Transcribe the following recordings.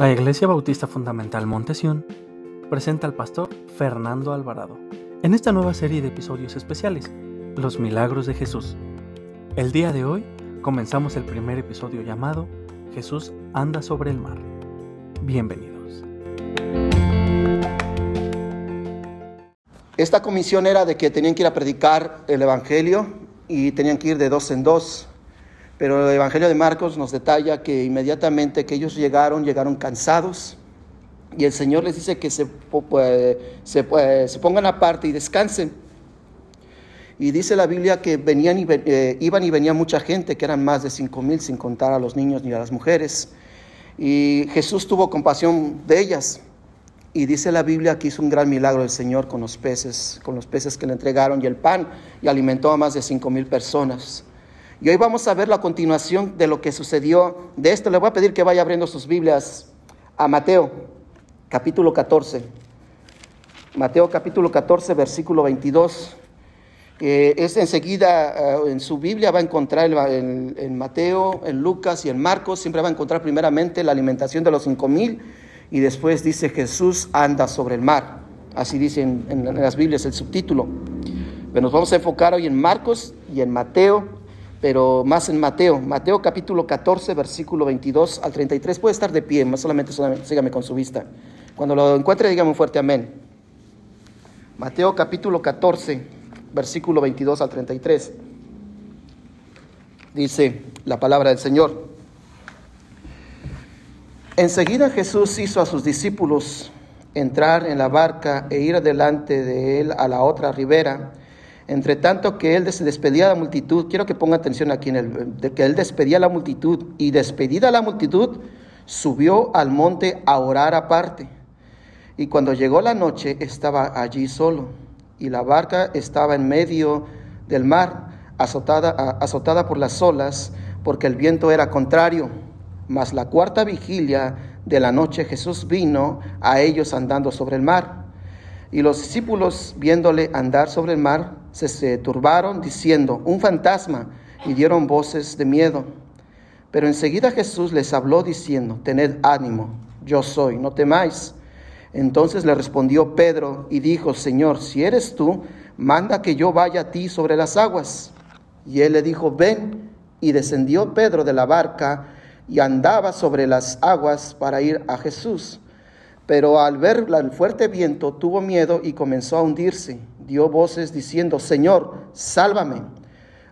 La Iglesia Bautista Fundamental Montesión presenta al pastor Fernando Alvarado en esta nueva serie de episodios especiales, Los Milagros de Jesús. El día de hoy comenzamos el primer episodio llamado Jesús anda sobre el mar. Bienvenidos. Esta comisión era de que tenían que ir a predicar el Evangelio y tenían que ir de dos en dos. Pero el Evangelio de Marcos nos detalla que inmediatamente que ellos llegaron, llegaron cansados. Y el Señor les dice que se, se, se pongan aparte y descansen. Y dice la Biblia que venían y, eh, iban y venían mucha gente, que eran más de cinco mil, sin contar a los niños ni a las mujeres. Y Jesús tuvo compasión de ellas. Y dice la Biblia que hizo un gran milagro el Señor con los peces, con los peces que le entregaron y el pan, y alimentó a más de cinco mil personas. Y hoy vamos a ver la continuación de lo que sucedió de esto. Le voy a pedir que vaya abriendo sus Biblias a Mateo, capítulo 14. Mateo capítulo 14, versículo 22. es enseguida eh, en su Biblia va a encontrar en, Mateo, en Lucas y en Marcos, siempre va a encontrar primeramente la alimentación de los cinco mil y después dice Jesús anda sobre el mar. Así dice en, las Biblias el subtítulo. Pero nos vamos a enfocar hoy en Marcos y en Mateo, pero más en Mateo. Mateo capítulo 14, versículo 22 al 33. Puede estar de pie, más solamente, solamente sígame con su vista. Cuando lo encuentre, dígame un fuerte amén. Mateo capítulo 14, versículo 22 al 33. Dice la palabra del Señor. Enseguida Jesús hizo a sus discípulos entrar en la barca e ir adelante de él a la otra ribera. Entre tanto que él se despedía a la multitud, quiero que ponga atención aquí en el que él despedía a la multitud y despedida la multitud, subió al monte a orar aparte. Y cuando llegó la noche estaba allí solo y la barca estaba en medio del mar, azotada, azotada por las olas, porque el viento era contrario. Mas la cuarta vigilia de la noche Jesús vino a ellos andando sobre el mar. Y los discípulos, viéndole andar sobre el mar, se, turbaron diciendo, un fantasma, y dieron voces de miedo. Pero enseguida Jesús les habló diciendo, tened ánimo, yo soy, no temáis. Entonces le respondió Pedro y dijo, Señor, si eres tú, manda que yo vaya a ti sobre las aguas. Y él le dijo, ven. Y descendió Pedro de la barca y andaba sobre las aguas para ir a Jesús. Pero al ver el fuerte viento tuvo miedo y comenzó a hundirse. Dio voces diciendo, Señor, sálvame.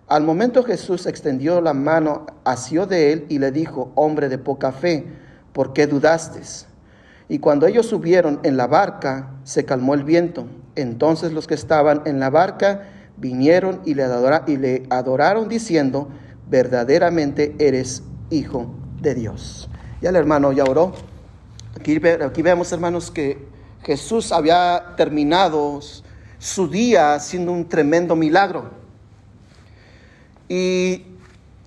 Al momento Jesús extendió la mano, asió de él y le dijo, hombre de poca fe, ¿por qué dudaste? Y cuando ellos subieron en la barca, se calmó el viento. Entonces los que estaban en la barca vinieron y le, y le adoraron diciendo, verdaderamente eres hijo de Dios. Ya el hermano ya oró. Aquí, vemos, hermanos, que Jesús había terminado su día haciendo un tremendo milagro. Y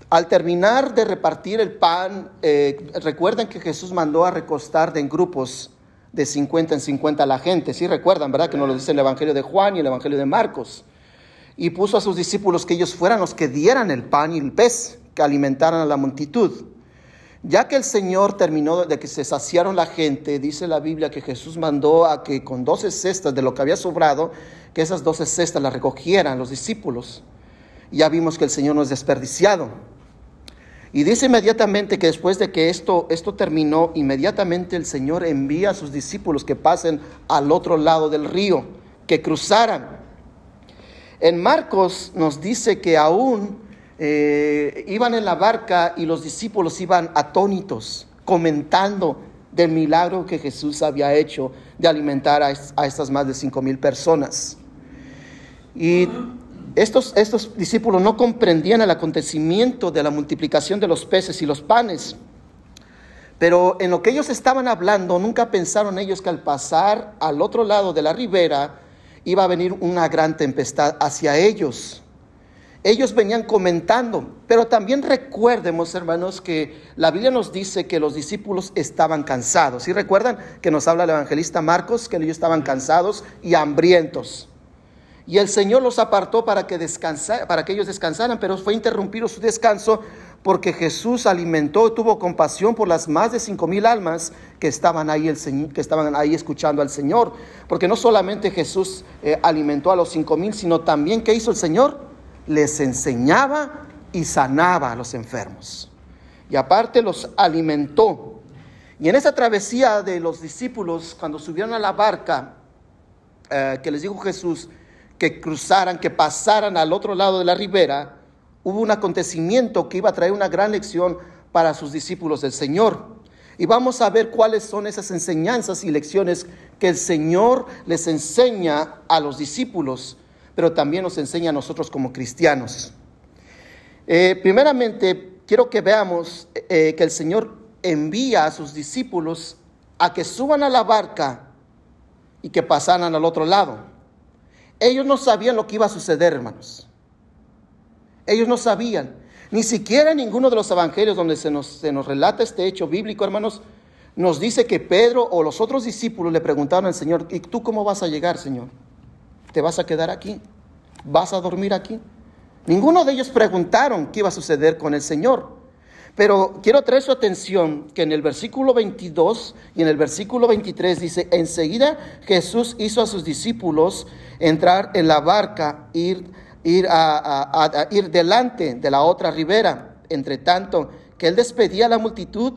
al terminar de repartir el pan, eh, recuerden que Jesús mandó a recostar en grupos de 50 en 50 a la gente. Sí recuerdan, ¿verdad? Que nos lo dice el Evangelio de Juan y el Evangelio de Marcos. Y puso a sus discípulos que ellos fueran los que dieran el pan y el pez, que alimentaran a la multitud. Ya que el Señor terminó de que se saciaron la gente, dice la Biblia que Jesús mandó a que con doce cestas de lo que había sobrado, que esas doce cestas las recogieran los discípulos. Ya vimos que el Señor no es desperdiciado. Y dice inmediatamente que después de que esto, esto terminó, inmediatamente el Señor envía a sus discípulos que pasen al otro lado del río, que cruzaran. En Marcos nos dice que aún eh, iban en la barca y los discípulos iban atónitos, comentando del milagro que Jesús había hecho de alimentar a, estas más de cinco mil personas. Y estos, estos discípulos no comprendían el acontecimiento de la multiplicación de los peces y los panes. Pero en lo que ellos estaban hablando, nunca pensaron ellos que al pasar al otro lado de la ribera iba a venir una gran tempestad hacia ellos ellos venían comentando, pero también recuerdemos, hermanos, que la Biblia nos dice que los discípulos estaban cansados. ¿Sí recuerdan que nos habla el evangelista Marcos que ellos estaban cansados y hambrientos? Y el Señor los apartó para que, para que ellos descansaran, pero fue interrumpido su descanso porque Jesús alimentó, tuvo compasión por las más de cinco mil almas que estaban ahí, el que estaban ahí escuchando al Señor. Porque no solamente Jesús eh, alimentó a los cinco mil, sino también ¿qué hizo el Señor? Les enseñaba y sanaba a los enfermos. Y aparte los alimentó. Y en esa travesía de los discípulos, cuando subieron a la barca, eh, que les dijo Jesús que cruzaran, que pasaran al otro lado de la ribera, hubo un acontecimiento que iba a traer una gran lección para sus discípulos del Señor. Y vamos a ver cuáles son esas enseñanzas y lecciones que el Señor les enseña a los discípulos, pero también nos enseña a nosotros como cristianos. Eh, primeramente, quiero que veamos eh, que el Señor envía a sus discípulos a que suban a la barca y que pasaran al otro lado. Ellos no sabían lo que iba a suceder, hermanos. Ellos no sabían. Ni siquiera ninguno de los evangelios donde se nos, se nos relata este hecho bíblico, hermanos, nos dice que Pedro o los otros discípulos le preguntaron al Señor, ¿y tú cómo vas a llegar, Señor? ¿Te vas a quedar aquí? ¿Vas a dormir aquí? Ninguno de ellos preguntaron qué iba a suceder con el Señor. Pero quiero traer su atención que en el versículo 22 y en el versículo 23 dice, enseguida Jesús hizo a sus discípulos entrar en la barca, ir ir, a, ir delante de la otra ribera. Entre tanto, que él despedía a la multitud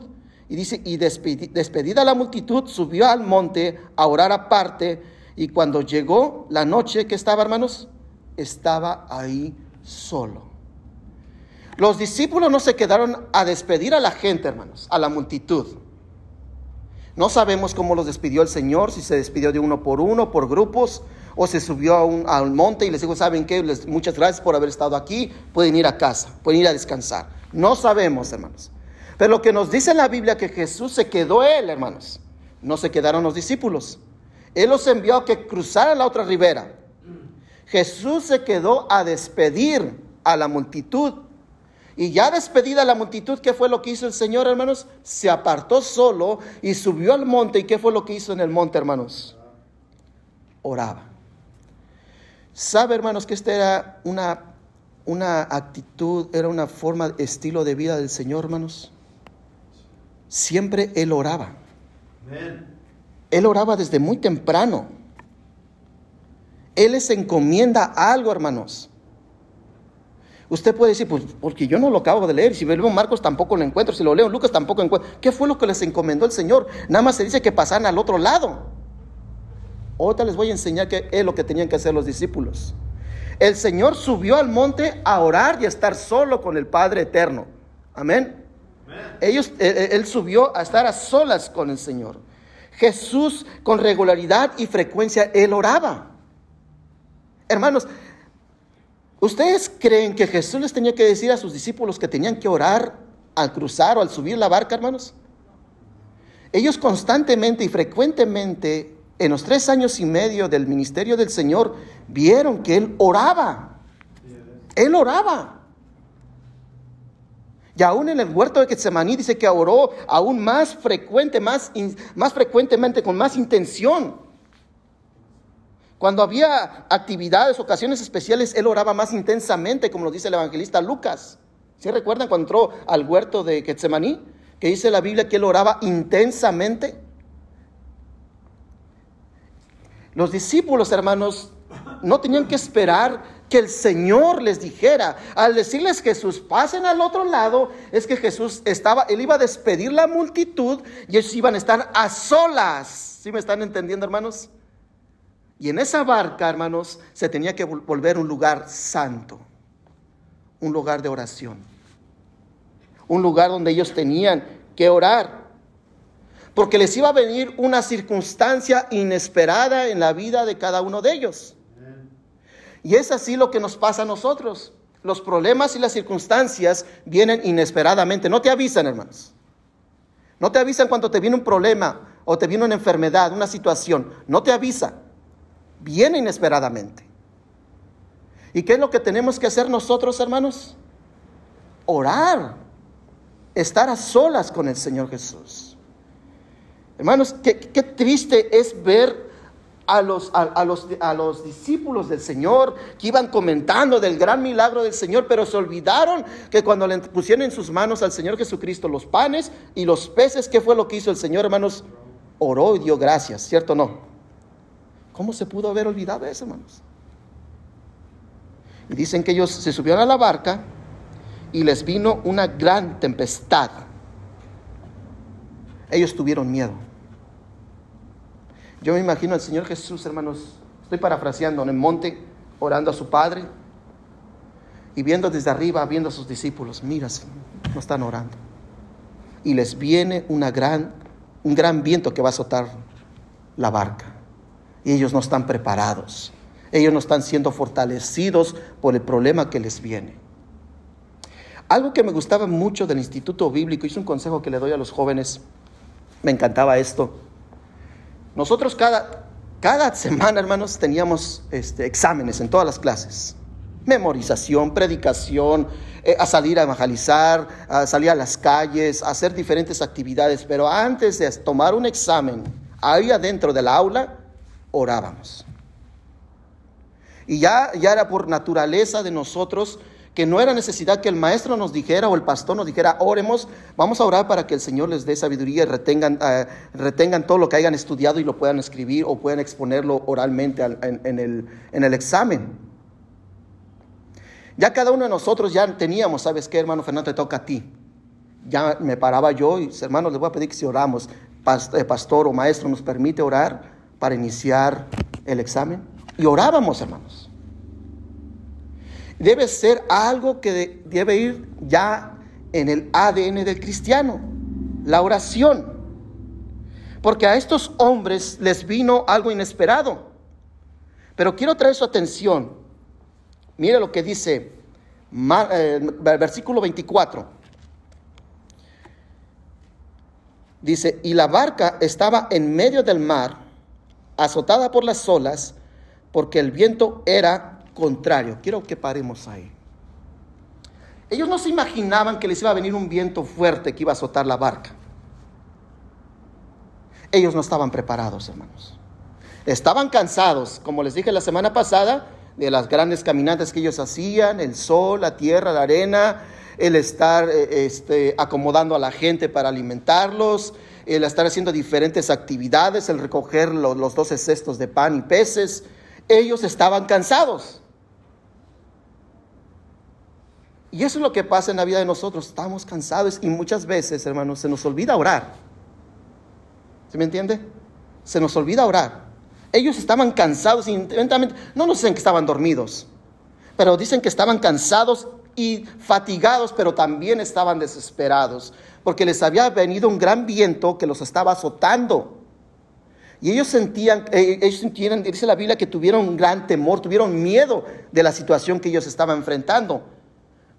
y dice, y despedida la multitud, subió al monte a orar aparte. Y cuando llegó la noche que estaba, hermanos, estaba ahí solo. Los discípulos no se quedaron a despedir a la gente, hermanos, a la multitud. No sabemos cómo los despidió el Señor, si se despidió de uno por uno, por grupos, o se subió a un, monte y les dijo, ¿saben qué? muchas gracias por haber estado aquí, pueden ir a casa, pueden ir a descansar. No sabemos, hermanos. Pero lo que nos dice la Biblia que Jesús se quedó él, hermanos. No se quedaron los discípulos. Él los envió a que cruzaran la otra ribera. Jesús se quedó a despedir a la multitud. Y ya despedida la multitud, ¿qué fue lo que hizo el Señor, hermanos? Se apartó solo y subió al monte. ¿Y qué fue lo que hizo en el monte, hermanos? Oraba. ¿Sabe, hermanos, que esta era una, una actitud, era una forma, estilo de vida del Señor, hermanos? Siempre Él oraba. Él oraba desde muy temprano. Él les encomienda algo, hermanos. Usted puede decir, pues porque yo no lo acabo de leer, si leo Marcos tampoco lo encuentro, si lo leo Lucas tampoco lo encuentro. ¿Qué fue lo que les encomendó el Señor? Nada más se dice que pasaran al otro lado. Ahorita les voy a enseñar qué es lo que tenían que hacer los discípulos. El Señor subió al monte a orar y a estar solo con el Padre eterno. Amén. Ellos, él, eh, eh, él subió a estar a solas con el Señor. Jesús con regularidad y frecuencia, él oraba. Hermanos, ¿ustedes creen que Jesús les tenía que decir a sus discípulos que tenían que orar al cruzar o al subir la barca, hermanos? Ellos constantemente y frecuentemente en los tres años y medio del ministerio del Señor, vieron que Él oraba. Él oraba. Y aún en el huerto de Getsemaní dice que oró aún más frecuente, más, más frecuentemente, con más intención. Cuando había actividades, ocasiones especiales, él oraba más intensamente, como lo dice el evangelista Lucas. ¿Sí recuerdan cuando entró al huerto de Getsemaní? Que dice la Biblia que él oraba intensamente. Los discípulos, hermanos, no tenían que esperar que el Señor les dijera. Al decirles Jesús, pasen al otro lado, es que Jesús estaba, él iba a despedir la multitud y ellos iban a estar a solas. ¿Sí me están entendiendo, hermanos? Y en esa barca, hermanos, se tenía que volver un lugar santo, un lugar de oración, un lugar donde ellos tenían que orar porque les iba a venir una circunstancia inesperada en la vida de cada uno de ellos. Y es así lo que nos pasa a nosotros. Los problemas y las circunstancias vienen inesperadamente. No te avisan, hermanos. No te avisan cuando te viene un problema o te viene una enfermedad, una situación. No te avisa. Viene inesperadamente. ¿Y qué es lo que tenemos que hacer nosotros, hermanos? Orar. Estar a solas con el Señor Jesús. Hermanos, qué, triste es ver a los, a, los, a los discípulos del Señor que iban comentando del gran milagro del Señor, pero se olvidaron que cuando le pusieron en sus manos al Señor Jesucristo los panes y los peces, ¿qué fue lo que hizo el Señor, hermanos? Oró y dio gracias, ¿cierto o no? ¿Cómo se pudo haber olvidado eso, hermanos? Y dicen que ellos se subieron a la barca y les vino una gran tempestad. Ellos tuvieron miedo. Yo me imagino al Señor Jesús, hermanos, estoy parafraseando, en el monte, orando a su Padre y viendo desde arriba, viendo a sus discípulos, mira, no están orando. Y les viene una gran, un gran viento que va a azotar la barca. Y ellos no están preparados. Ellos no están siendo fortalecidos por el problema que les viene. Algo que me gustaba mucho del Instituto Bíblico, es un consejo que le doy a los jóvenes, me encantaba esto, nosotros cada, cada semana, hermanos, teníamos este, exámenes en todas las clases. Memorización, predicación, eh, a salir a evangelizar, a salir a las calles, a hacer diferentes actividades. Pero antes de tomar un examen, ahí adentro del aula, orábamos. Y ya, ya era por naturaleza de nosotros que no era necesidad que el maestro nos dijera o el pastor nos dijera, oremos, vamos a orar para que el Señor les dé sabiduría y retengan, eh, retengan todo lo que hayan estudiado y lo puedan escribir o puedan exponerlo oralmente en, el, en el examen. Ya cada uno de nosotros ya teníamos, ¿sabes qué, hermano Fernando? Te toca a ti. Ya me paraba yo y, hermanos, les voy a pedir que si oramos, eh, pastor o maestro nos permite orar para iniciar el examen. Y orábamos, hermanos debe ser algo que debe ir ya en el ADN del cristiano, la oración. Porque a estos hombres les vino algo inesperado. Pero quiero traer su atención. Mire lo que dice eh, versículo 24. Dice, y la barca estaba en medio del mar, azotada por las olas, porque el viento era contrario. Quiero que paremos ahí. Ellos no se imaginaban que les iba a venir un viento fuerte que iba a azotar la barca. Ellos no estaban preparados, hermanos. Estaban cansados, como les dije la semana pasada, de las grandes caminatas que ellos hacían, el sol, la tierra, la arena, el estar eh, este, acomodando a la gente para alimentarlos, el estar haciendo diferentes actividades, el recoger los, los 12 cestos de pan y peces. Ellos estaban cansados. Y eso es lo que pasa en la vida de nosotros. Estamos cansados y muchas veces, hermanos, se nos olvida orar. ¿Se me entiende? Se nos olvida orar. Ellos estaban cansados y no nos dicen que estaban dormidos, pero dicen que estaban cansados y fatigados, pero también estaban desesperados, porque les había venido un gran viento que los estaba azotando. Y ellos sentían, eh, ellos sintieron, dice la Biblia, que tuvieron un gran temor, tuvieron miedo de la situación que ellos estaban enfrentando.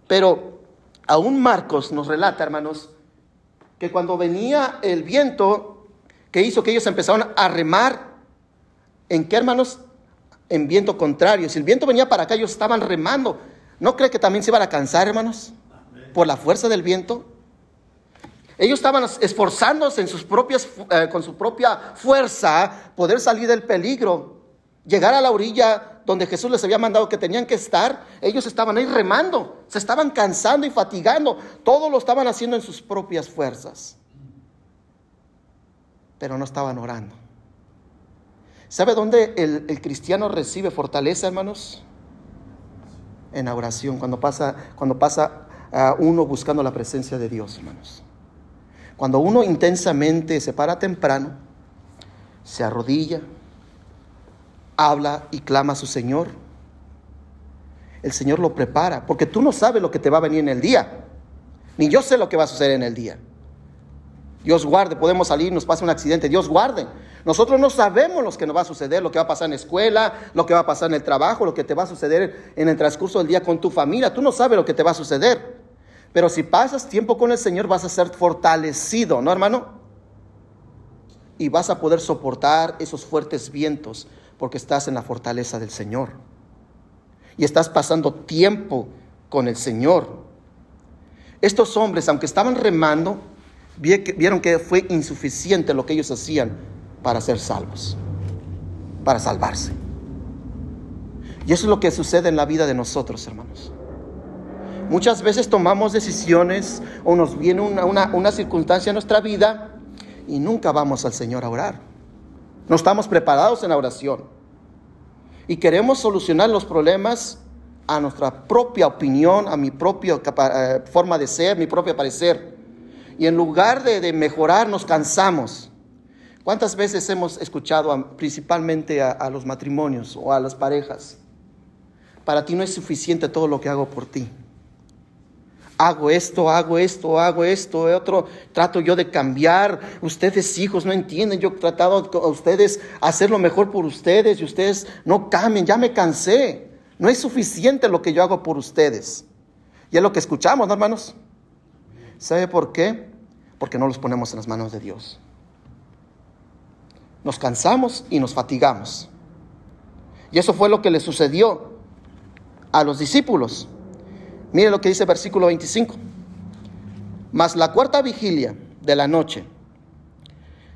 Pero aún Marcos nos relata, hermanos, que cuando venía el viento, que hizo que ellos empezaron a remar, ¿en qué, hermanos? En viento contrario. Si el viento venía para acá, ellos estaban remando. ¿No cree que también se iban a cansar, hermanos? Por la fuerza del viento. Ellos estaban esforzándose en sus propias, eh, con su propia fuerza poder salir del peligro, llegar a la orilla donde Jesús les había mandado que tenían que estar, ellos estaban ahí remando, se estaban cansando y fatigando, todo lo estaban haciendo en sus propias fuerzas, pero no estaban orando. ¿Sabe dónde el, cristiano recibe fortaleza, hermanos? En la oración, cuando pasa, cuando pasa uno buscando la presencia de Dios, hermanos. Cuando uno intensamente se para temprano, se arrodilla, habla y clama a su Señor. El Señor lo prepara, porque tú no sabes lo que te va a venir en el día, ni yo sé lo que va a suceder en el día. Dios guarde, podemos salir, nos pasa un accidente, Dios guarde. Nosotros no sabemos lo que nos va a suceder, lo que va a pasar en la escuela, lo que va a pasar en el trabajo, lo que te va a suceder en el transcurso del día con tu familia. Tú no sabes lo que te va a suceder. Pero si pasas tiempo con el Señor vas a ser fortalecido, ¿no, hermano? Y vas a poder soportar esos fuertes vientos porque estás en la fortaleza del Señor. Y estás pasando tiempo con el Señor. Estos hombres, aunque estaban remando, vieron que fue insuficiente lo que ellos hacían para ser salvos. para salvarse. Y eso es lo que sucede en la vida de nosotros, hermanos. Muchas veces tomamos decisiones o nos viene una, circunstancia en nuestra vida y nunca vamos al Señor a orar. No estamos preparados en la oración. Y queremos solucionar los problemas a nuestra propia opinión, a mi propia eh, forma de ser, mi propio parecer. Y en lugar de, mejorar, nos cansamos. ¿Cuántas veces hemos escuchado principalmente a los matrimonios o a las parejas? Para ti no es suficiente todo lo que hago por ti hago esto, hago esto, hago esto, otro, trato yo de cambiar. Ustedes hijos no entienden, yo he tratado a ustedes hacer lo mejor por ustedes y ustedes no cambien, ya me cansé. No es suficiente lo que yo hago por ustedes. Y es lo que escuchamos, ¿no, hermanos? ¿Sabe por qué? Porque no los ponemos en las manos de Dios. Nos cansamos y nos fatigamos. Y eso fue lo que le sucedió a los discípulos. Mire lo que dice versículo 25. Mas la cuarta vigilia de la noche,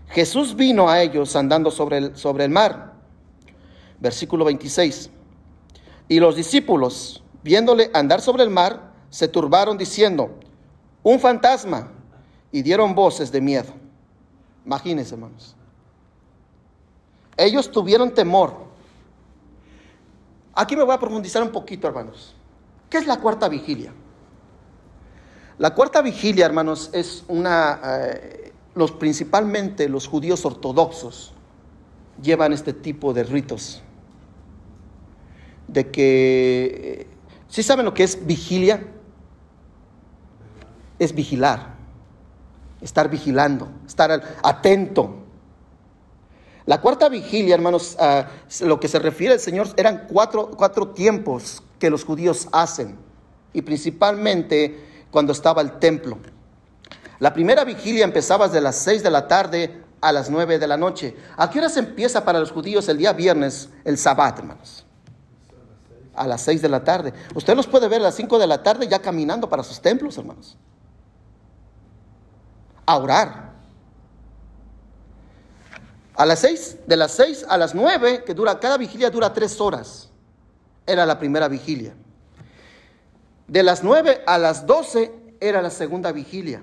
Jesús vino a ellos andando sobre el, sobre el mar. Versículo 26. Y los discípulos, viéndole andar sobre el mar, se turbaron diciendo, un fantasma, y dieron voces de miedo. Imagínense, hermanos. Ellos tuvieron temor. Aquí me voy a profundizar un poquito, hermanos. ¿Qué es la cuarta vigilia? La cuarta vigilia, hermanos, es una, eh, los principalmente los judíos ortodoxos llevan este tipo de ritos. De que, ¿sí saben lo que es vigilia? Es vigilar, estar vigilando, estar atento. La cuarta vigilia, hermanos, ah, lo que se refiere al Señor eran cuatro, cuatro tiempos que los judíos hacen, y principalmente cuando estaba el templo. La primera vigilia empezaba desde las 6 de la tarde a las 9 de la noche. ¿A qué hora se empieza para los judíos el día viernes, el sabbat, hermanos? A las 6 de la tarde. Usted los puede ver a las 5 de la tarde ya caminando para sus templos, hermanos. A orar. A las 6, de las 6 a las 9, que dura, cada vigilia dura 3 horas era la primera vigilia. De las 9 a las 12 era la segunda vigilia.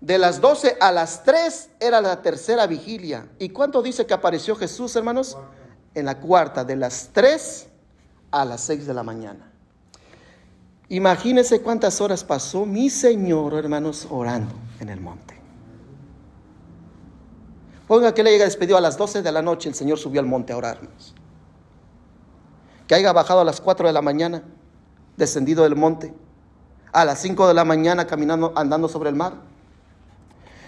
De las 12 a las 3 era la tercera vigilia. ¿Y cuánto dice que apareció Jesús, hermanos? En la cuarta, de las 3 a las 6 de la mañana. Imagínense cuántas horas pasó mi Señor, hermanos, orando en el monte. Ponga que le llega despedido a las 12 de la noche, el Señor subió al monte a orarnos que haya bajado a las 4 de la mañana, descendido del monte, a las 5 de la mañana caminando, andando sobre el mar.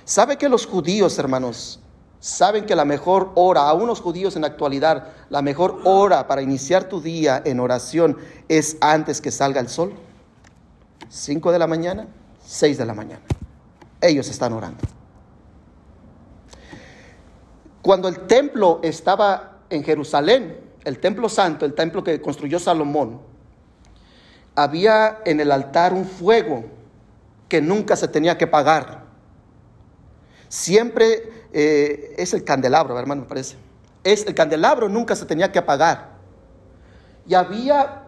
¿Sabe que los judíos, hermanos, saben que la mejor hora, a unos judíos en la actualidad, la mejor hora para iniciar tu día en oración es antes que salga el sol? 5 de la mañana, 6 de la mañana. Ellos están orando. Cuando el templo estaba en Jerusalén, el templo santo, el templo que construyó Salomón, había en el altar un fuego que nunca se tenía que pagar. Siempre eh, es el candelabro, hermano, me parece. Es el candelabro nunca se tenía que apagar. Y había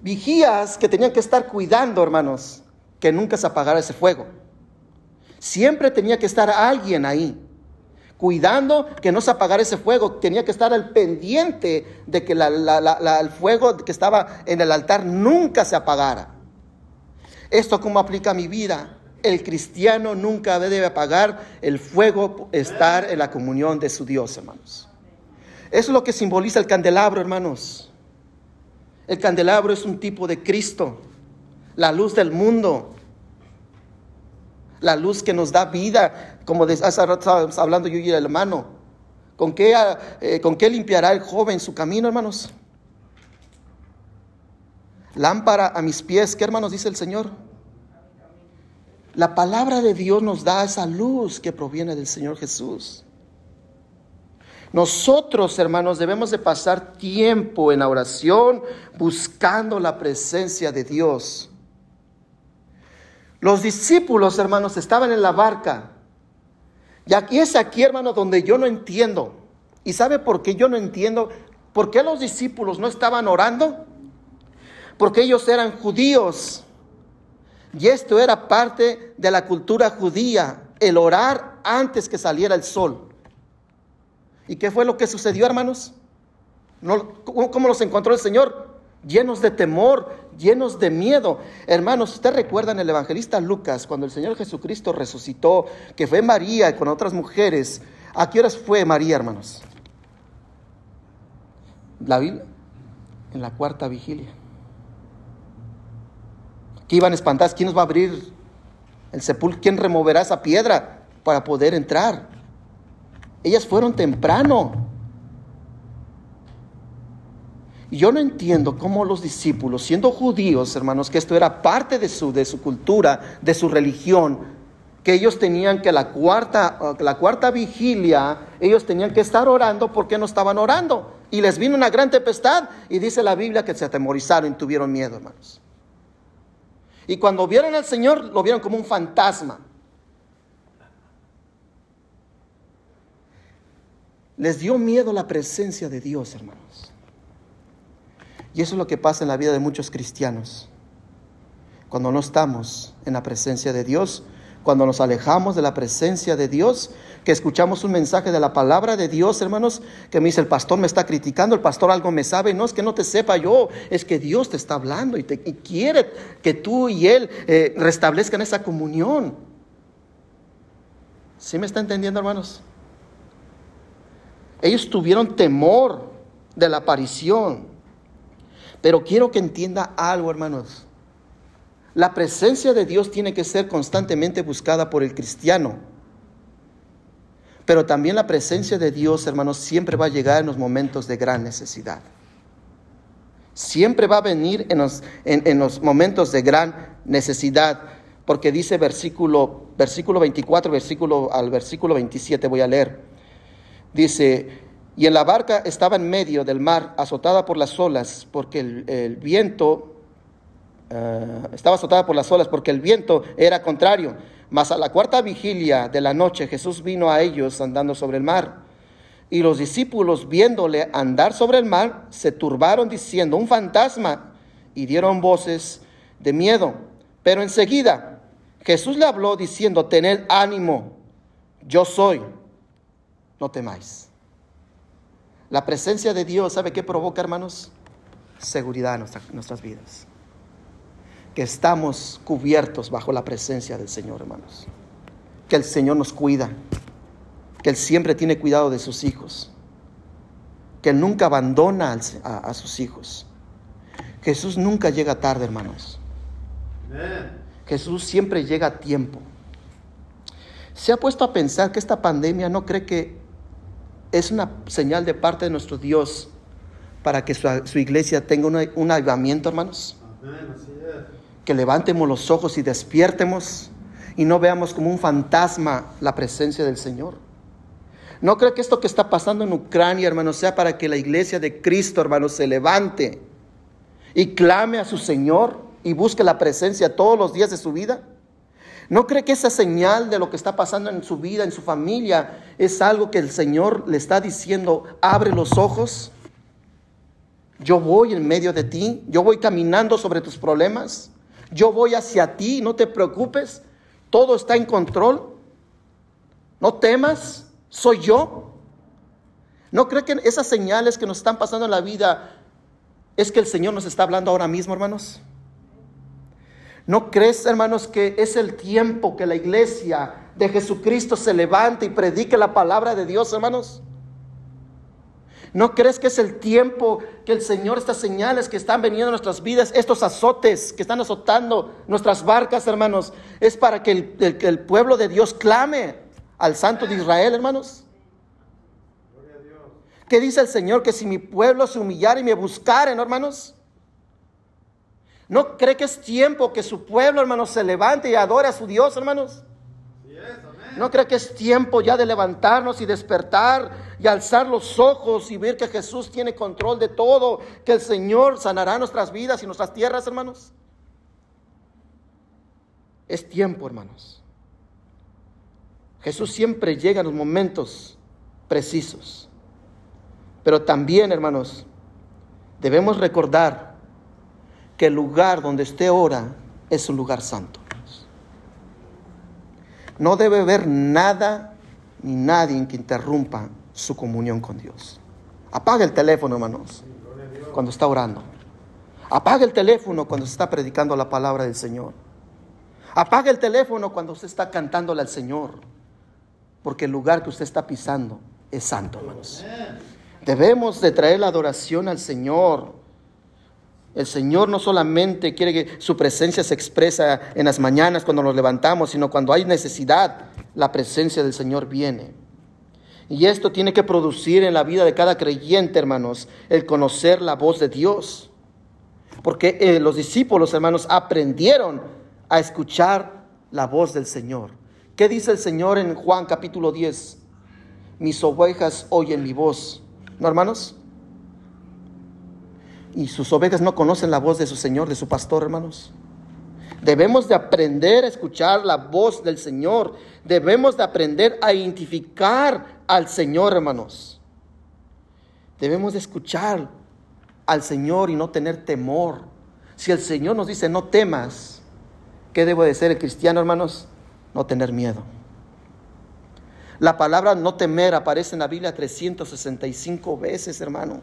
vigías que tenían que estar cuidando, hermanos, que nunca se apagara ese fuego. Siempre tenía que estar alguien ahí cuidando que no se apagara ese fuego. Tenía que estar al pendiente de que el fuego que estaba en el altar nunca se apagara. Esto como aplica a mi vida. El cristiano nunca debe apagar el fuego, estar en la comunión de su Dios, hermanos. Eso es lo que simboliza el candelabro, hermanos. El candelabro es un tipo de Cristo, la luz del mundo la luz que nos da vida, como hace rato estábamos hablando yo y el hermano. ¿Con qué, eh, ¿Con qué limpiará el joven su camino, hermanos? Lámpara a mis pies, ¿qué hermanos dice el Señor? La palabra de Dios nos da esa luz que proviene del Señor Jesús. Nosotros, hermanos, debemos de pasar tiempo en oración buscando la presencia de Dios. Los discípulos, hermanos, estaban en la barca. Y aquí es aquí, hermano, donde yo no entiendo. ¿Y sabe por qué yo no entiendo? ¿Por qué los discípulos no estaban orando? Porque ellos eran judíos. Y esto era parte de la cultura judía, el orar antes que saliera el sol. ¿Y qué fue lo que sucedió, hermanos? ¿Cómo los encontró el Señor? Llenos de temor, llenos de miedo. Hermanos, ¿usted recuerda en el evangelista Lucas, cuando el Señor Jesucristo resucitó, que fue María con otras mujeres? ¿A qué horas fue María, hermanos? La Biblia, en la cuarta vigilia. ¿Qué iban espantadas? ¿Quién nos va a abrir el sepulcro? ¿Quién removerá esa piedra para poder entrar? Ellas fueron temprano. Yo no entiendo cómo los discípulos, siendo judíos, hermanos, que esto era parte de su, de su cultura, de su religión, que ellos tenían que la cuarta, la cuarta vigilia, ellos tenían que estar orando porque no estaban orando. Y les vino una gran tempestad y dice la Biblia que se atemorizaron y tuvieron miedo, hermanos. Y cuando vieron al Señor, lo vieron como un fantasma. Les dio miedo la presencia de Dios, hermanos. Y eso es lo que pasa en la vida de muchos cristianos. Cuando no estamos en la presencia de Dios, cuando nos alejamos de la presencia de Dios, que escuchamos un mensaje de la palabra de Dios, hermanos, que me dice, el pastor me está criticando, el pastor algo me sabe, no es que no te sepa yo, es que Dios te está hablando y, quiere que tú y Él eh, restablezcan esa comunión. ¿Sí me está entendiendo, hermanos? Ellos tuvieron temor de la aparición, pero quiero que entienda algo, hermanos. La presencia de Dios tiene que ser constantemente buscada por el cristiano. Pero también la presencia de Dios, hermanos, siempre va a llegar en los momentos de gran necesidad. Siempre va a venir en los, en, los momentos de gran necesidad. Porque dice versículo, versículo 24, versículo, al versículo 27 voy a leer. Dice, y en la barca estaba en medio del mar, azotada por las olas, porque el, viento, eh, estaba azotada por las olas, porque el viento era contrario. Mas a la cuarta vigilia de la noche Jesús vino a ellos andando sobre el mar. Y los discípulos, viéndole andar sobre el mar, se turbaron diciendo, un fantasma, y dieron voces de miedo. Pero enseguida Jesús le habló diciendo, tened ánimo, yo soy, no temáis. La presencia de Dios, ¿sabe qué provoca, hermanos? Seguridad en nuestras vidas que estamos cubiertos bajo la presencia del Señor, hermanos. Que el Señor nos cuida, que Él siempre tiene cuidado de sus hijos, que Él nunca abandona a, sus hijos. Jesús nunca llega tarde, hermanos. Jesús siempre llega a tiempo. Se ha puesto a pensar que esta pandemia no cree que es una señal de parte de nuestro Dios para que su, iglesia tenga un avivamiento, hermanos. Que levantemos los ojos y despiértemos y no veamos como un fantasma la presencia del Señor. No creo que esto que está pasando en Ucrania, hermanos, sea para que la iglesia de Cristo, hermanos, se levante y clame a su Señor y busque la presencia todos los días de su vida. ¿No cree que esa señal de lo que está pasando en su vida, en su familia, es algo que el Señor le está diciendo, abre los ojos? Yo voy en medio de ti, yo voy caminando sobre tus problemas. Yo voy hacia ti, no te preocupes, todo está en control. No temas, soy yo. ¿No cree que esas señales que nos están pasando en la vida es que el Señor nos está hablando ahora mismo, hermanos? ¿No crees, hermanos, que es el tiempo que la iglesia de Jesucristo se levante y predique la palabra de Dios, hermanos? ¿No crees que es el tiempo que el Señor, estas señales que están veniendo a nuestras vidas, estos azotes que están azotando nuestras barcas, hermanos, es para que el, pueblo de Dios clame al Santo de Israel, hermanos? ¿Qué dice el Señor? Que si mi pueblo se humillara y me buscaren, hermanos. ¿No cree que es tiempo que su pueblo, hermanos, se levante y adore a su Dios, hermanos? ¿No cree que es tiempo ya de levantarnos y despertar y alzar los ojos y ver que Jesús tiene control de todo, que el Señor sanará nuestras vidas y nuestras tierras, hermanos? Es tiempo, hermanos. Jesús siempre llega en los momentos precisos. Pero también, hermanos, debemos recordar que el lugar donde usted ora es un lugar santo. No debe haber nada ni nadie que interrumpa su comunión con Dios. Apaga el teléfono, hermanos, cuando está orando. Apaga el teléfono cuando se está predicando la palabra del Señor. Apaga el teléfono cuando usted está cantándole al Señor. Porque el lugar que usted está pisando es santo, hermanos. Debemos de traer la adoración al Señor. El Señor no solamente quiere que su presencia se expresa en las mañanas cuando nos levantamos, sino cuando hay necesidad, la presencia del Señor viene. Y esto tiene que producir en la vida de cada creyente, hermanos, el conocer la voz de Dios. Porque eh, los discípulos, hermanos, aprendieron a escuchar la voz del Señor. ¿Qué dice el Señor en Juan capítulo 10? Mis ovejas oyen mi voz. ¿No, hermanos? Y sus ovejas no conocen la voz de su Señor, de su pastor, hermanos. Debemos de aprender a escuchar la voz del Señor. Debemos de aprender a identificar al Señor, hermanos. Debemos de escuchar al Señor y no tener temor. Si el Señor nos dice no temas, ¿qué debo de ser el cristiano, hermanos? No tener miedo. La palabra no temer aparece en la Biblia 365 veces, hermano.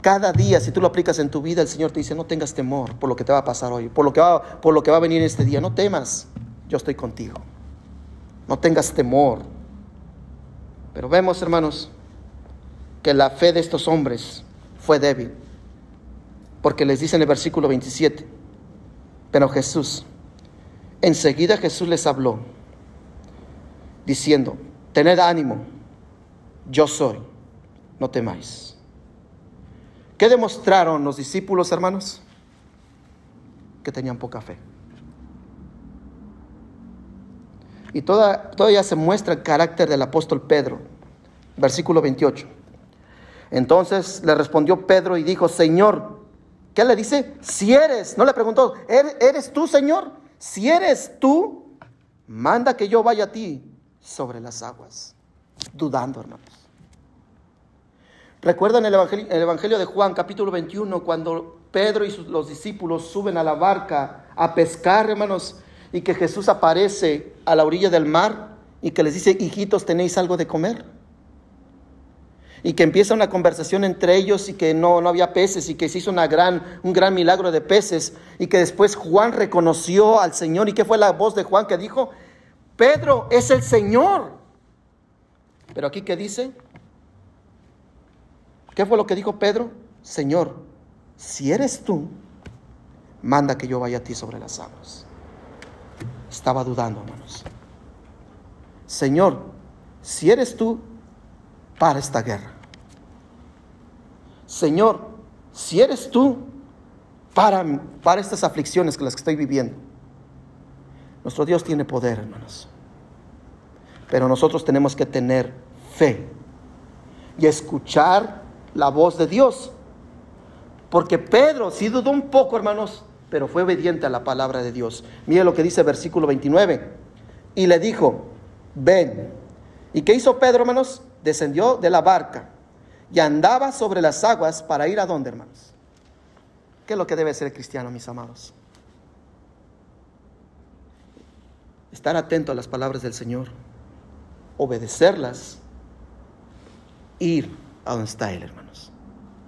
Cada día, si tú lo aplicas en tu vida, el Señor te dice, no tengas temor por lo que te va a pasar hoy, por lo que va, por lo que va a venir este día. No temas, yo estoy contigo. No tengas temor. Pero vemos, hermanos, que la fe de estos hombres fue débil. Porque les dice en el versículo 27, pero Jesús, enseguida Jesús les habló, diciendo, tened ánimo, yo soy, no temáis. ¿Qué demostraron los discípulos, hermanos? Que tenían poca fe. Y toda, todavía se muestra el carácter del apóstol Pedro. Versículo 28. Entonces le respondió Pedro y dijo, Señor, ¿qué le dice? Si eres, no le preguntó, ¿eres, ¿eres tú, Señor? Si eres tú, manda que yo vaya a ti sobre las aguas. Dudando, hermanos. ¿Recuerdan el evangelio, el evangelio de Juan, capítulo 21, cuando Pedro y sus, los discípulos suben a la barca a pescar, hermanos, y que Jesús aparece a la orilla del mar y que les dice, hijitos, ¿tenéis algo de comer? Y que empieza una conversación entre ellos y que no, no había peces y que se hizo una gran, un gran milagro de peces y que después Juan reconoció al Señor. ¿Y qué fue la voz de Juan que dijo? Pedro es el Señor. Pero aquí, ¿qué dice? ¿Qué fue lo que dijo Pedro? Señor, si eres tú, manda que yo vaya a ti sobre las aguas. Estaba dudando, hermanos. Señor, si eres tú, para esta guerra. Señor, si eres tú, para, para estas aflicciones que las que estoy viviendo. Nuestro Dios tiene poder, hermanos. Pero nosotros tenemos que tener fe y escuchar la voz de Dios. Porque Pedro sí dudó un poco, hermanos, pero fue obediente a la palabra de Dios. Mire lo que dice versículo 29. Y le dijo, ven. ¿Y qué hizo Pedro, hermanos? Descendió de la barca y andaba sobre las aguas para ir a dónde, hermanos. ¿Qué es lo que debe ser el cristiano, mis amados? Estar atento a las palabras del Señor, obedecerlas, ir a donde está Él, hermanos.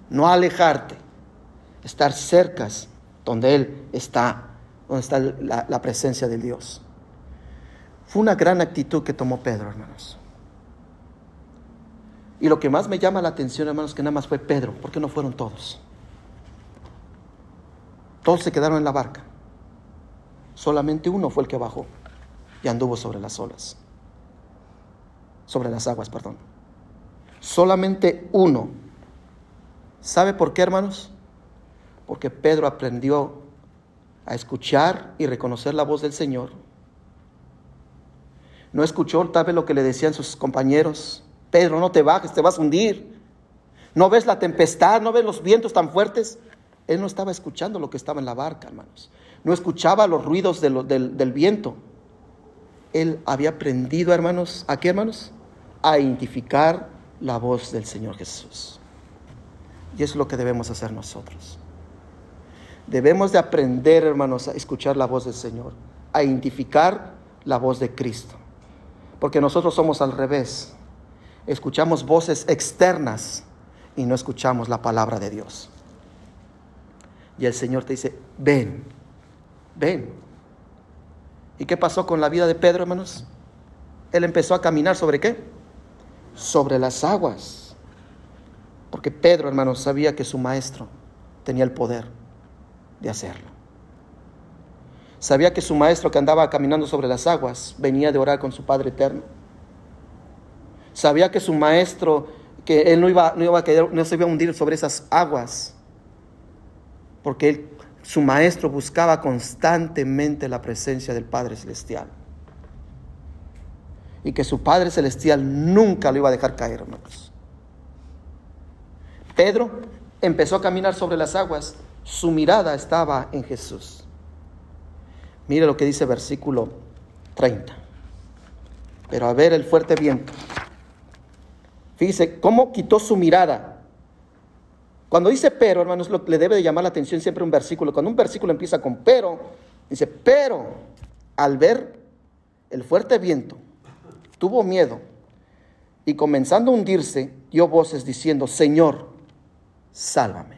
No alejarte, estar cerca donde Él está, donde está la, la presencia de Dios. Fue una gran actitud que tomó Pedro, hermanos. Y lo que más me llama la atención, hermanos, que nada más fue Pedro. ¿Por qué no fueron todos? Todos se quedaron en la barca. Solamente uno fue el que bajó y anduvo sobre las olas. Sobre las aguas, perdón. Solamente uno. ¿Sabe por qué, hermanos? Porque Pedro aprendió a escuchar y reconocer la voz del Señor. No escuchó tal vez lo que le decían sus compañeros. Pedro, no te bajes, te vas a hundir. ¿No ves la tempestad? ¿No ves los vientos tan fuertes? Él no estaba escuchando lo que estaba en la barca, hermanos. No escuchaba los ruidos del, del viento. Él había aprendido, hermanos, ¿a qué, hermanos? A identificar la voz del Señor Jesús. Y es lo que debemos hacer nosotros. Debemos de aprender, hermanos, a escuchar la voz del Señor, a identificar la voz de Cristo. Porque nosotros somos al revés. Escuchamos voces externas y no escuchamos la palabra de Dios. Y el Señor te dice, ven, ven. ¿Y qué pasó con la vida de Pedro, hermanos? Él empezó a caminar sobre qué? Sobre las aguas. Porque Pedro, hermanos, sabía que su maestro tenía el poder de hacerlo. Sabía que su maestro que andaba caminando sobre las aguas venía de orar con su Padre eterno. Sabía que su maestro, que él no iba, no iba a quedar, no se iba a hundir sobre esas aguas, porque él, su maestro buscaba constantemente la presencia del Padre Celestial. Y que su Padre Celestial nunca lo iba a dejar caer, hermanos. Pedro empezó a caminar sobre las aguas, su mirada estaba en Jesús. Mire lo que dice versículo 30. Pero a ver el fuerte viento. Fíjese cómo quitó su mirada. Cuando dice pero, hermanos, lo, le debe de llamar la atención siempre un versículo. Cuando un versículo empieza con pero, dice, pero al ver el fuerte viento, tuvo miedo y comenzando a hundirse, dio voces diciendo, Señor, sálvame.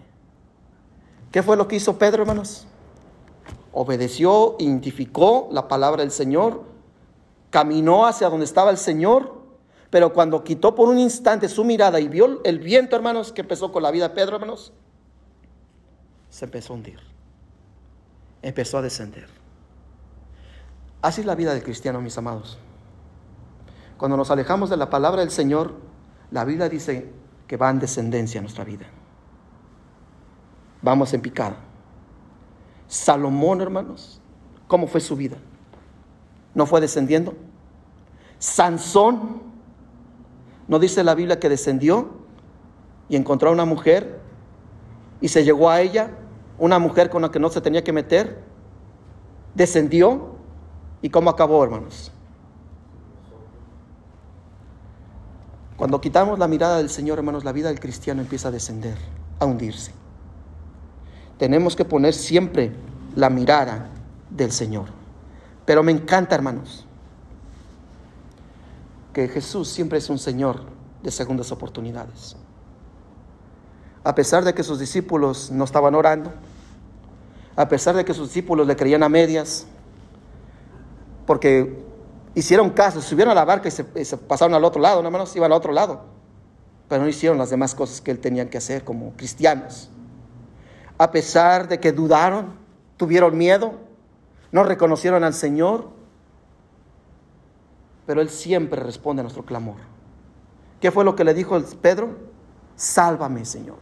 ¿Qué fue lo que hizo Pedro, hermanos? obedeció, identificó la palabra del Señor, caminó hacia donde estaba el Señor, pero cuando quitó por un instante su mirada y vio el viento, hermanos, que empezó con la vida de Pedro, hermanos, se empezó a hundir, empezó a descender. Así es la vida del cristiano, mis amados. Cuando nos alejamos de la palabra del Señor, la Biblia dice que va en descendencia nuestra vida. Vamos en picada. Salomón, hermanos, ¿cómo fue su vida? ¿No fue descendiendo? Sansón, ¿no dice la Biblia que descendió y encontró a una mujer y se llegó a ella, una mujer con la que no se tenía que meter? Descendió y cómo acabó, hermanos. Cuando quitamos la mirada del Señor, hermanos, la vida del cristiano empieza a descender, a hundirse tenemos que poner siempre la mirada del Señor. Pero me encanta, hermanos, que Jesús siempre es un Señor de segundas oportunidades. A pesar de que sus discípulos no estaban orando, a pesar de que sus discípulos le creían a medias, porque hicieron caso, subieron a la barca y se, pasaron al otro lado, no hermanos, iban al otro lado, pero no hicieron las demás cosas que él tenía que hacer como cristianos a pesar de que dudaron, tuvieron miedo, no reconocieron al Señor, pero Él siempre responde a nuestro clamor. ¿Qué fue lo que le dijo Pedro? Sálvame, Señor.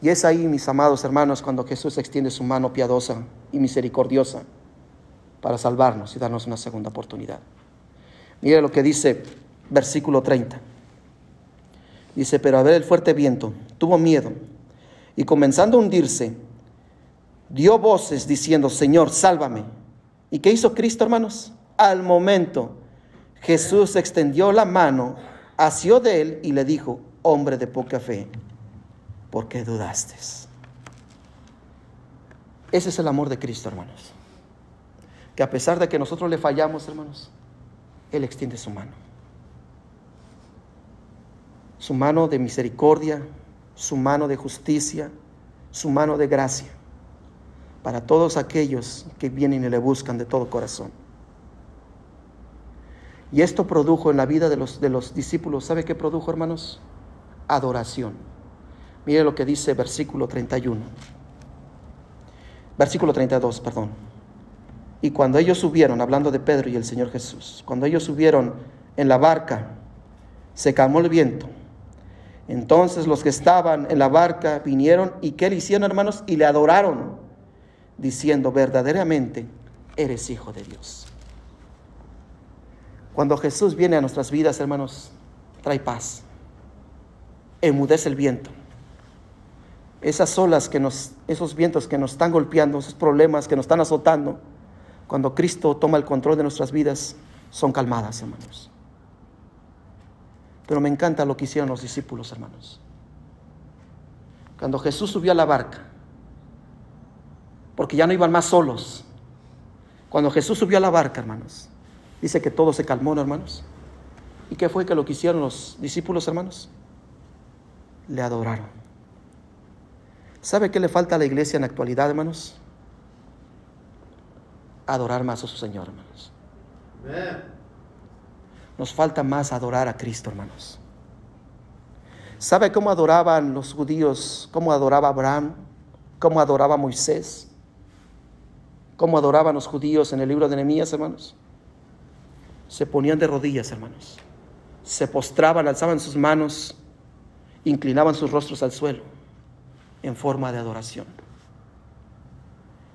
Y es ahí, mis amados hermanos, cuando Jesús extiende su mano piadosa y misericordiosa para salvarnos y darnos una segunda oportunidad. Mire lo que dice versículo 30. Dice, pero a ver el fuerte viento, tuvo miedo y comenzando a hundirse, dio voces diciendo, Señor, sálvame. ¿Y qué hizo Cristo, hermanos? Al momento, Jesús extendió la mano, asió de él y le dijo, hombre de poca fe, ¿por qué dudaste? Ese es el amor de Cristo, hermanos. A pesar de que nosotros le fallamos, hermanos, Él extiende su mano. Su mano de misericordia, su mano de justicia, su mano de gracia, para todos aquellos que vienen y le buscan de todo corazón. Y esto produjo en la vida de los, de los discípulos, ¿sabe qué produjo, hermanos? Adoración. Mire lo que dice versículo 31. Versículo 32, perdón. Y cuando ellos subieron, hablando de Pedro y el Señor Jesús, cuando ellos subieron en la barca, se calmó el viento entonces los que estaban en la barca vinieron y ¿qué le hicieron, hermanos? Y le adoraron, diciendo, verdaderamente, eres hijo de Dios. Cuando Jesús viene a nuestras vidas, hermanos, trae paz. Enmudece el viento. Esas olas que nos, esos vientos que nos están golpeando, esos problemas que nos están azotando, cuando Cristo toma el control de nuestras vidas, son calmadas, hermanos. Pero me encanta lo que hicieron los discípulos, hermanos. Cuando Jesús subió a la barca, porque ya no iban más solos. Cuando Jesús subió a la barca, hermanos, dice que todo se calmó, hermanos. ¿Y qué fue que lo que hicieron los discípulos, hermanos? Le adoraron. ¿Sabe qué le falta a la iglesia en la actualidad, hermanos? Adorar más a su Señor, hermanos. Nos falta más adorar a Cristo, hermanos. ¿Sabe cómo adoraban los judíos? ¿Cómo adoraba Abraham? ¿Cómo adoraba Moisés? ¿Cómo adoraban los judíos en el libro de Nehemías, hermanos? Se ponían de rodillas, hermanos. Se postraban, alzaban sus manos, inclinaban sus rostros al suelo en forma de adoración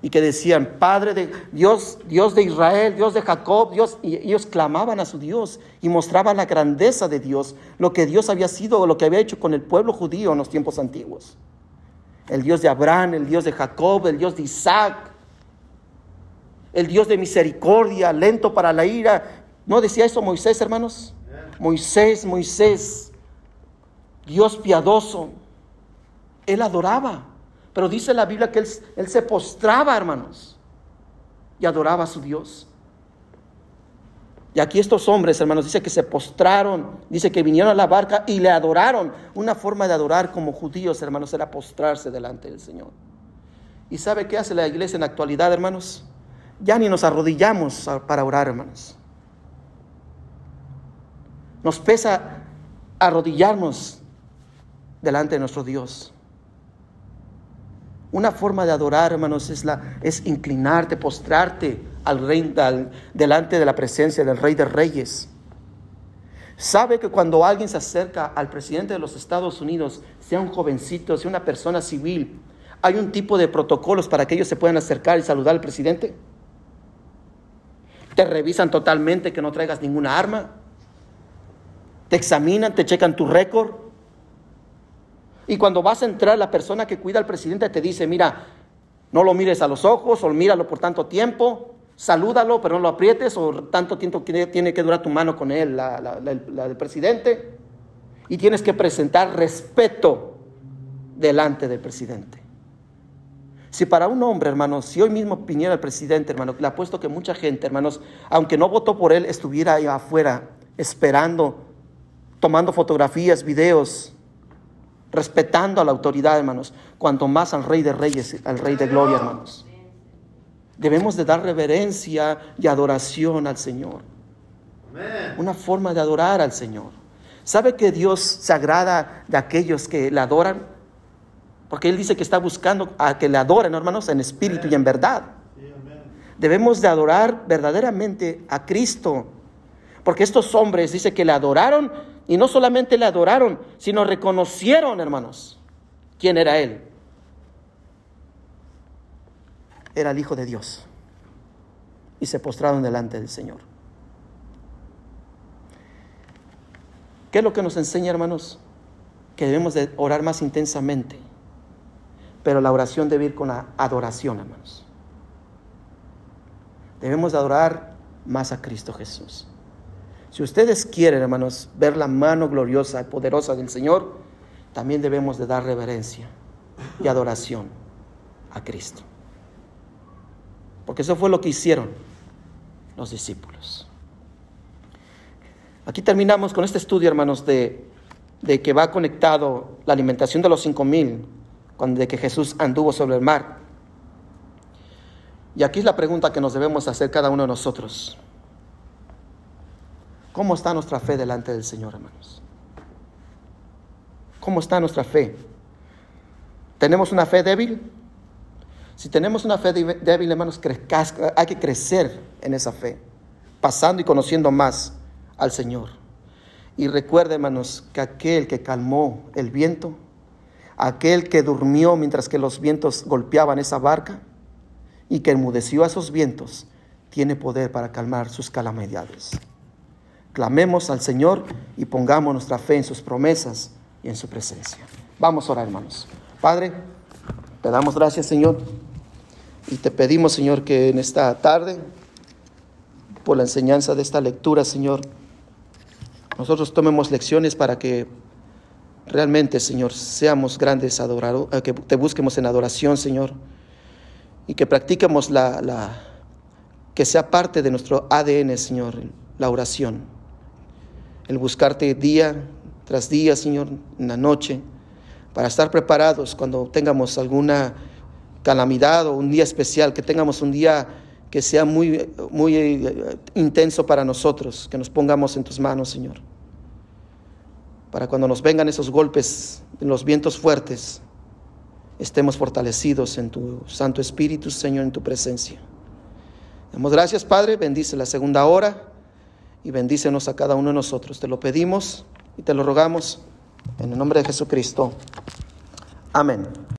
y que decían, Padre de Dios, Dios de Israel, Dios de Jacob, Dios, y ellos clamaban a su Dios y mostraban la grandeza de Dios, lo que Dios había sido, lo que había hecho con el pueblo judío en los tiempos antiguos. El Dios de Abraham, el Dios de Jacob, el Dios de Isaac, el Dios de misericordia, lento para la ira. ¿No decía eso Moisés, hermanos? Moisés, Moisés, Dios piadoso. Él adoraba. Pero dice la Biblia que él, se postraba, hermanos, y adoraba a su Dios. Y aquí estos hombres, hermanos, dice que se postraron, dice que vinieron a la barca y le adoraron. Una forma de adorar como judíos, hermanos, era postrarse delante del Señor. ¿Y sabe qué hace la iglesia en la actualidad, hermanos? Ya ni nos arrodillamos para orar, hermanos. Nos pesa arrodillarnos delante de nuestro Dios. Una forma de adorar, hermanos, es, la, es inclinarte, postrarte al rey, delante de la presencia del Rey de Reyes. Sabe que cuando alguien se acerca al presidente de los Estados Unidos, sea un jovencito, sea una persona civil, hay un tipo de protocolos para que ellos se puedan acercar y saludar al presidente. Te revisan totalmente que no traigas ninguna arma. Te examinan, te checan tu récord. Y cuando vas a entrar, la persona que cuida al presidente te dice, mira, no lo mires a los ojos o míralo por tanto tiempo, salúdalo, pero no lo aprietes o tanto tiempo tiene que durar tu mano con él, la, del presidente. Y tienes que presentar respeto delante del presidente. Si para un hombre, hermanos, si hoy mismo viniera el presidente, hermano, le apuesto que mucha gente, hermanos, aunque no votó por él, estuviera ahí afuera esperando, tomando fotografías, videos, respetando a la autoridad, hermanos, cuanto más al Rey de Reyes, al Rey de Gloria, hermanos. Debemos de dar reverencia y adoración al Señor. Una forma de adorar al Señor. ¿Sabe que Dios se agrada de aquellos que le adoran? Porque Él dice que está buscando a que le adoren, hermanos, en espíritu y en verdad. Debemos de adorar verdaderamente a Cristo. Porque estos hombres dice que le adoraron y no solamente le adoraron, sino reconocieron, hermanos, quién era Él. Era el Hijo de Dios. Y se postraron delante del Señor. ¿Qué es lo que nos enseña, hermanos? Que debemos de orar más intensamente. Pero la oración debe ir con la adoración, hermanos. Debemos de adorar más a Cristo Jesús. Si ustedes quieren, hermanos, ver la mano gloriosa y poderosa del Señor, también debemos de dar reverencia y adoración a Cristo. Porque eso fue lo que hicieron los discípulos. Aquí terminamos con este estudio, hermanos, de, de que va conectado la alimentación de los cinco mil, de que Jesús anduvo sobre el mar. Y aquí es la pregunta que nos debemos hacer cada uno de nosotros. ¿Cómo está nuestra fe delante del Señor, hermanos? ¿Cómo está nuestra fe? ¿Tenemos una fe débil? Si tenemos una fe débil, hermanos, hay que crecer en esa fe, pasando y conociendo más al Señor. Y recuerde, hermanos, que aquel que calmó el viento, aquel que durmió mientras que los vientos golpeaban esa barca y que enmudeció a esos vientos, tiene poder para calmar sus calamidades. Clamemos al Señor y pongamos nuestra fe en sus promesas y en su presencia. Vamos a orar, hermanos. Padre, te damos gracias, Señor, y te pedimos, Señor, que en esta tarde, por la enseñanza de esta lectura, Señor, nosotros tomemos lecciones para que realmente, Señor, seamos grandes adoradores, eh, que te busquemos en adoración, Señor, y que practiquemos la, la, que sea parte de nuestro ADN, Señor, la oración, el buscarte día tras día, Señor, en la noche, para estar preparados cuando tengamos alguna calamidad o un día especial, que tengamos un día que sea muy, muy eh, intenso para nosotros, que nos pongamos en tus manos, Señor. Para cuando nos vengan esos golpes, los vientos fuertes, estemos fortalecidos en tu Santo Espíritu, Señor, en tu presencia. Damos gracias, Padre, bendice la segunda hora y bendícenos a cada uno de nosotros. Te lo pedimos y te lo rogamos en el nombre de Jesucristo. Amén.